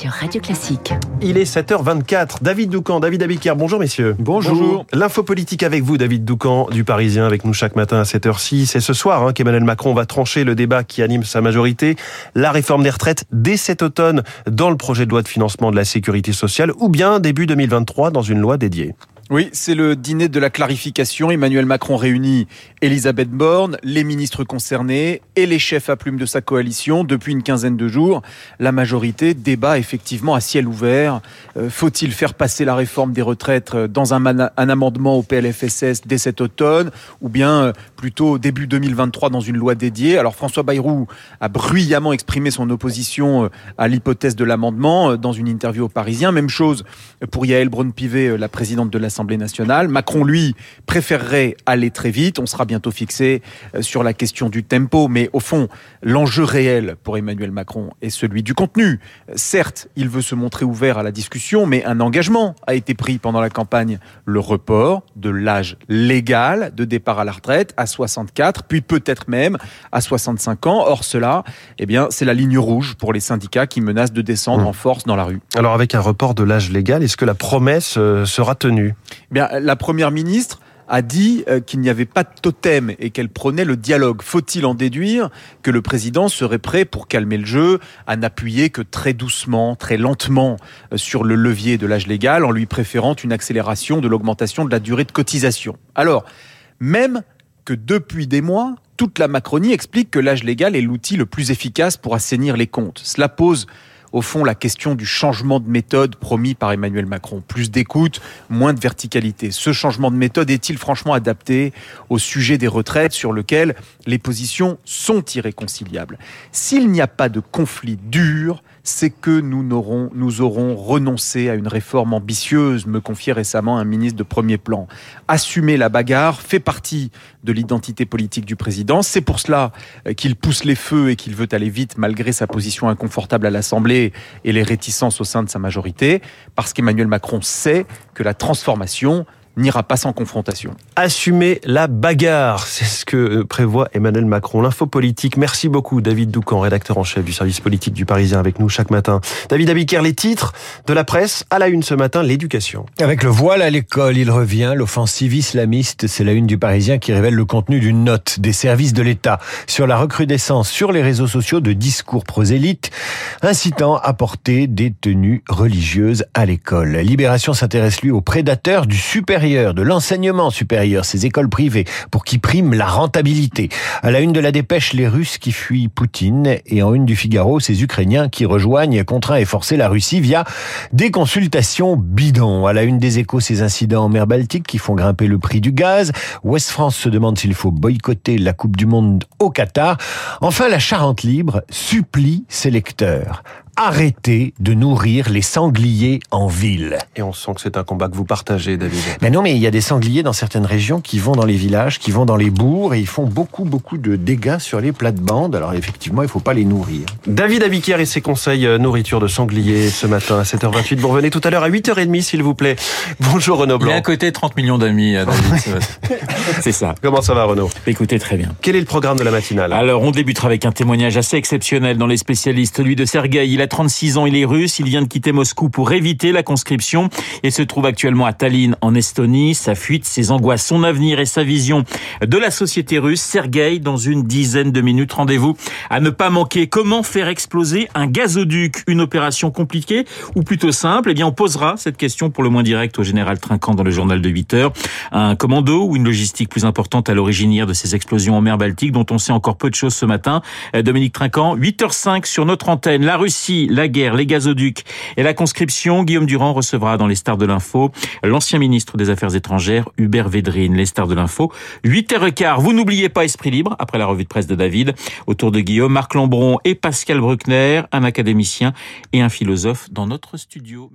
sur Radio Classique. Il est 7h24. David Doucan, David Abiker, bonjour messieurs. Bonjour. L'info politique avec vous, David Doucan, du Parisien, avec nous chaque matin à 7h06. C'est ce soir hein, qu'Emmanuel Macron va trancher le débat qui anime sa majorité. La réforme des retraites dès cet automne dans le projet de loi de financement de la sécurité sociale ou bien début 2023 dans une loi dédiée. Oui, c'est le dîner de la clarification. Emmanuel Macron réunit Elisabeth Borne, les ministres concernés et les chefs à plume de sa coalition depuis une quinzaine de jours. La majorité débat effectivement à ciel ouvert. Euh, faut-il faire passer la réforme des retraites euh, dans un, amendement au PLFSS dès cet automne ou bien euh, plutôt début 2023 dans une loi dédiée? Alors François Bayrou a bruyamment exprimé son opposition à l'hypothèse de l'amendement dans une interview au Parisien. Même chose pour Yael Braun-Pivet, la présidente de l'Assemblée nationale. Macron, lui, préférerait aller très vite. On sera bientôt fixé euh, sur la question du tempo, mais au fond, l'enjeu réel pour Emmanuel Macron est celui du contenu. Certes, il veut se montrer ouvert à la discussion, mais un engagement a été pris pendant la campagne, le report de l'âge légal de départ à la retraite à 64, puis peut-être même à 65 ans. Or, cela, eh bien, c'est la ligne rouge pour les syndicats qui menacent de descendre mmh. en force dans la rue. Alors, avec un report de l'âge légal, est-ce que la promesse euh, sera tenue? Bien, la première ministre a dit euh, qu'il n'y avait pas de totem et qu'elle prenait le dialogue. Faut-il en déduire que le président serait prêt pour calmer le jeu à n'appuyer que très doucement, très lentement euh, sur le levier de l'âge légal en lui préférant une accélération de l'augmentation de la durée de cotisation? Alors, même que depuis des mois, toute la Macronie explique que l'âge légal est l'outil le plus efficace pour assainir les comptes. Cela pose au fond la question du changement de méthode promis par Emmanuel Macron. Plus d'écoute, moins de verticalité. Ce changement de méthode est-il franchement adapté au sujet des retraites sur lequel les positions sont irréconciliables? S'il n'y a pas de conflit dur, c'est que nous aurons, nous aurons renoncé à une réforme ambitieuse, me confiait récemment un ministre de premier plan. Assumer la bagarre fait partie de l'identité politique du président. C'est pour cela euh, qu'il pousse les feux et qu'il veut aller vite malgré sa position inconfortable à l'Assemblée et les réticences au sein de sa majorité, parce qu'Emmanuel Macron sait que la transformation n'ira pas sans confrontation. Assumer la bagarre, c'est ce que prévoit Emmanuel Macron. L'info politique. Merci beaucoup David Doucan, rédacteur en chef du service politique du Parisien avec nous chaque matin. David Abiker, les titres de la presse à la une ce matin, l'éducation. Avec le voile à l'école, il revient, l'offensive islamiste, c'est la une du Parisien qui révèle le contenu d'une note des services de l'État sur la recrudescence sur les réseaux sociaux de discours prosélytes incitant à porter des tenues religieuses à l'école. Libération s'intéresse lui aux prédateurs du de l'enseignement supérieur, ces écoles privées, pour qui prime la rentabilité. À la une de la dépêche, les Russes qui fuient Poutine et en une du Figaro, ces Ukrainiens qui rejoignent contraints et forcés la Russie via des consultations bidons. À la une des échos, ces incidents en mer Baltique qui font grimper le prix du gaz. Ouest France se demande s'il faut boycotter la Coupe du Monde au Qatar. Enfin, la Charente libre supplie ses lecteurs arrêter de nourrir les sangliers en ville. Et on sent que c'est un combat que vous partagez, David. Mais non, mais il y a des sangliers dans certaines régions qui vont dans les villages, qui vont dans les bourgs et ils font beaucoup, beaucoup de dégâts sur les plates-bandes. Alors effectivement, il ne faut pas les nourrir. David Abiquière et ses conseils euh, nourriture de sangliers ce matin à 7h28. Vous revenez tout à l'heure à 8h30, s'il vous plaît. Bonjour Renaud Blanc. Il a à côté 30 millions d'amis, euh, David. c'est ça. Comment ça va, Renaud? Écoutez, très bien. Quel est le programme de la matinale? Alors, on débutera avec un témoignage assez exceptionnel dans les spécialistes, celui de Sergueï. Il a 36 ans, il est russe, il vient de quitter Moscou pour éviter la conscription et se trouve actuellement à Tallinn en Estonie. Sa fuite, ses angoisses, son avenir et sa vision de la société russe. Sergueï, dans une dizaine de minutes, rendez-vous à ne pas manquer. Comment faire exploser un gazoduc? Une opération compliquée ou plutôt simple? Eh bien, on posera cette question pour le moins direct au général Trinquant dans le journal de 8 heures. Un commando ou une logistique plus importante à l'origine de ces explosions en mer Baltique dont on sait encore peu de choses ce matin. Dominique Trinquant, 8h05 sur notre antenne. La Russie, la guerre les gazoducs et la conscription. Guillaume Durand recevra dans les stars de l'info l'ancien ministre des Affaires étrangères, Hubert Védrine. Les stars de l'info, 8h15. Vous n'oubliez pas Esprit Libre, après la revue de presse de David, autour de Guillaume, Marc Lambron et Pascal Bruckner, un académicien et un philosophe dans notre studio.